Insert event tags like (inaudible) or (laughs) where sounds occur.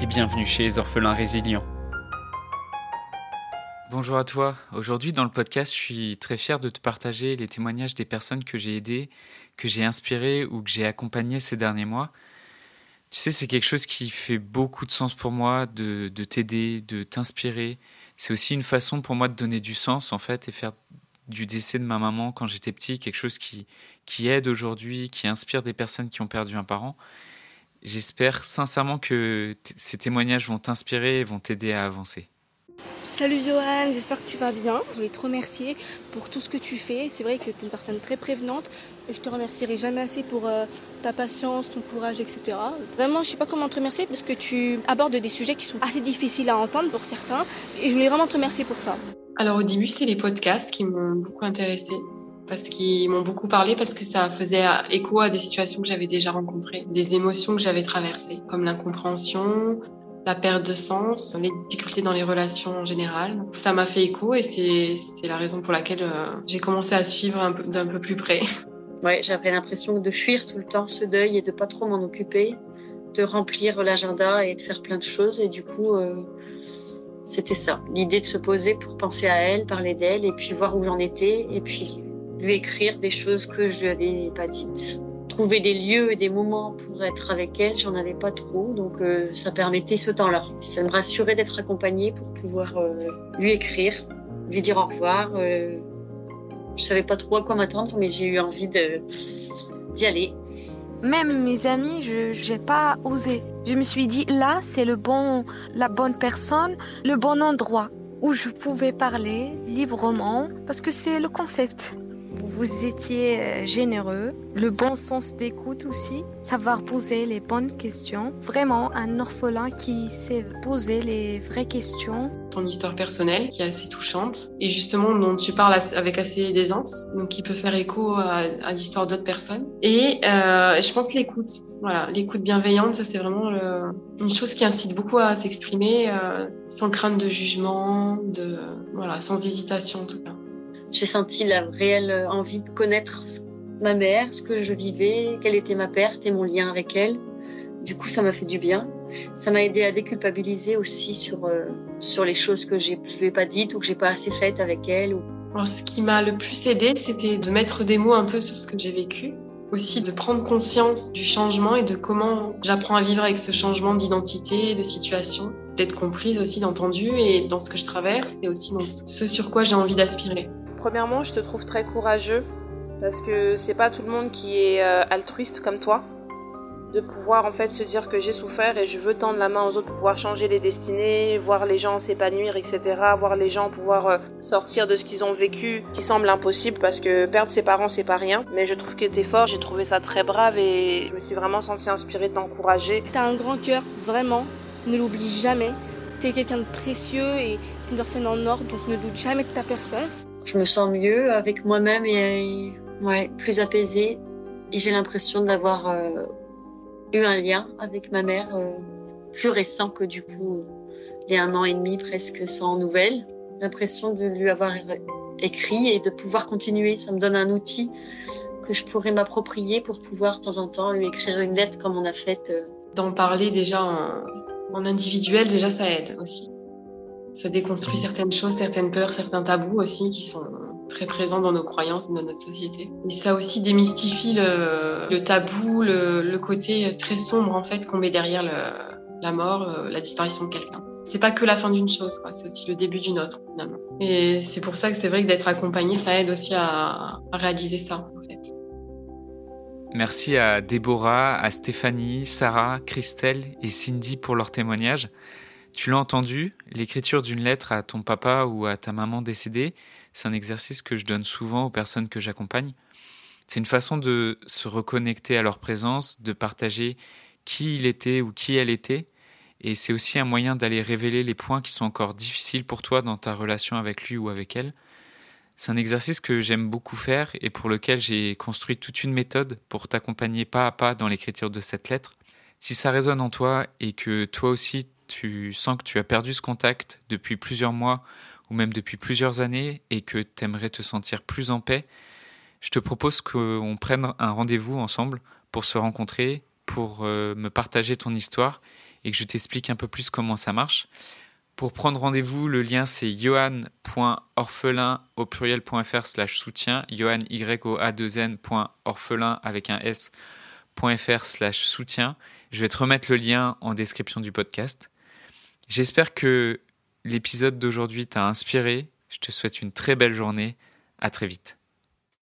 et bienvenue chez les orphelins résilients. Bonjour à toi. Aujourd'hui dans le podcast, je suis très fier de te partager les témoignages des personnes que j'ai aidées, que j'ai inspirées ou que j'ai accompagnées ces derniers mois. Tu sais, c'est quelque chose qui fait beaucoup de sens pour moi de, de t'aider, de t'inspirer. C'est aussi une façon pour moi de donner du sens en fait et faire du décès de ma maman quand j'étais petit quelque chose qui aide aujourd'hui, qui inspire des personnes qui ont perdu un parent. J'espère sincèrement que ces témoignages vont t'inspirer et vont t'aider à avancer. Salut Johan, j'espère que tu vas bien. Je voulais te remercier pour tout ce que tu fais. C'est vrai que tu es une personne très prévenante et je te remercierai jamais assez pour euh, ta patience, ton courage, etc. Vraiment, je sais pas comment te remercier parce que tu abordes des sujets qui sont assez difficiles à entendre pour certains et je voulais vraiment te remercier pour ça. Alors au début, c'est les podcasts qui m'ont beaucoup intéressée parce qu'ils m'ont beaucoup parlé, parce que ça faisait écho à des situations que j'avais déjà rencontrées, des émotions que j'avais traversées, comme l'incompréhension, la perte de sens, les difficultés dans les relations en général. Ça m'a fait écho et c'est la raison pour laquelle euh, j'ai commencé à suivre d'un peu plus près. (laughs) Ouais, j'avais l'impression de fuir tout le temps ce deuil et de pas trop m'en occuper, de remplir l'agenda et de faire plein de choses. Et du coup, euh, c'était ça, l'idée de se poser pour penser à elle, parler d'elle et puis voir où j'en étais et puis lui écrire des choses que je n'avais pas dites. Trouver des lieux et des moments pour être avec elle, j'en avais pas trop, donc euh, ça permettait ce temps-là. Ça me rassurait d'être accompagnée pour pouvoir euh, lui écrire, lui dire au revoir. Euh, je savais pas trop à quoi m'attendre, mais j'ai eu envie d'y aller. Même mes amis, je n'ai pas osé. Je me suis dit là, c'est le bon, la bonne personne, le bon endroit où je pouvais parler librement parce que c'est le concept vous étiez euh, généreux, le bon sens d'écoute aussi, savoir poser les bonnes questions. Vraiment un orphelin qui sait poser les vraies questions. Ton histoire personnelle qui est assez touchante et justement dont tu parles avec assez d'aisance, donc qui peut faire écho à, l'histoire d'autres personnes. Et euh, je pense l'écoute. Voilà, l'écoute bienveillante, ça c'est vraiment une chose qui incite beaucoup à s'exprimer euh, sans crainte de jugement, de voilà, sans hésitation en tout cas. J'ai senti la réelle envie de connaître ma mère, ce que je vivais, quelle était ma perte et mon lien avec elle. Du coup, ça m'a fait du bien. Ça m'a aidé à déculpabiliser aussi sur euh, sur les choses que je lui ai pas dites ou que j'ai pas assez faites avec elle. Ce qui m'a le plus aidé, c'était de mettre des mots un peu sur ce que j'ai vécu, aussi de prendre conscience du changement et de comment j'apprends à vivre avec ce changement d'identité, de situation, d'être comprise aussi, d'entendu et dans ce que je traverse et aussi dans ce sur quoi j'ai envie d'aspirer. Premièrement, je te trouve très courageux parce que c'est pas tout le monde qui est euh, altruiste comme toi. De pouvoir en fait se dire que j'ai souffert et je veux tendre la main aux autres pour pouvoir changer les destinées, voir les gens s'épanouir, etc. Voir les gens pouvoir euh, sortir de ce qu'ils ont vécu qui semble impossible parce que perdre ses parents c'est pas rien. Mais je trouve que t'es fort, j'ai trouvé ça très brave et je me suis vraiment sentie inspirée de t'encourager. T'as un grand cœur, vraiment, ne l'oublie jamais. T'es quelqu'un de précieux et une personne en or, donc ne doute jamais de ta personne je me sens mieux avec moi-même et plus apaisée. Et j'ai l'impression d'avoir euh, eu un lien avec ma mère euh, plus récent que du coup a un an et demi presque sans nouvelles. L'impression de lui avoir écrit et de pouvoir continuer. Ça me donne un outil que je pourrais m'approprier pour pouvoir de temps en temps lui écrire une lettre comme on a fait. Euh. D'en parler déjà en individuel, déjà ça aide aussi. Ça déconstruit certaines choses, certaines peurs, certains tabous aussi qui sont très présents dans nos croyances et dans notre société. Et ça aussi démystifie le, tabou, le, côté très sombre en fait qu'on met derrière la mort, euh, la disparition de quelqu'un. C'est pas que la fin d'une chose, c'est aussi le début d'une autre finalement. Et c'est pour ça que c'est vrai que d'être accompagné, ça aide aussi à, réaliser ça en fait. Merci à Déborah, à Stéphanie, Sarah, Christelle et Cindy pour leur témoignage. Tu l'as entendu, l'écriture d'une lettre à ton papa ou à ta maman décédée, c'est un exercice que je donne souvent aux personnes que j'accompagne. C'est une façon de se reconnecter à leur présence, de partager qui il était ou qui elle était, Et c'est aussi un moyen d'aller révéler les points qui sont encore difficiles pour toi dans ta relation avec lui ou avec elle. C'est un exercice que j'aime beaucoup faire et pour lequel j'ai construit toute une méthode pour t'accompagner pas à pas dans l'écriture de cette lettre. Si ça résonne en toi et que toi aussi tu sens que tu as perdu ce contact depuis plusieurs mois ou même depuis plusieurs années et que tu aimerais te sentir plus en paix, je te propose qu'on prenne un rendez-vous ensemble pour se rencontrer, pour euh, me partager ton histoire et que je t'explique un peu plus comment ça marche. Pour prendre rendez-vous, le lien c'est johan.orphelin au pluriel.fr slash soutien, johan y o a 2 n.orphelin avec un s.fr slash soutien. Je vais te remettre le lien en description du podcast. J'espère que l'épisode d'aujourd'hui t'a inspiré. Je te souhaite une très belle journée. À très vite.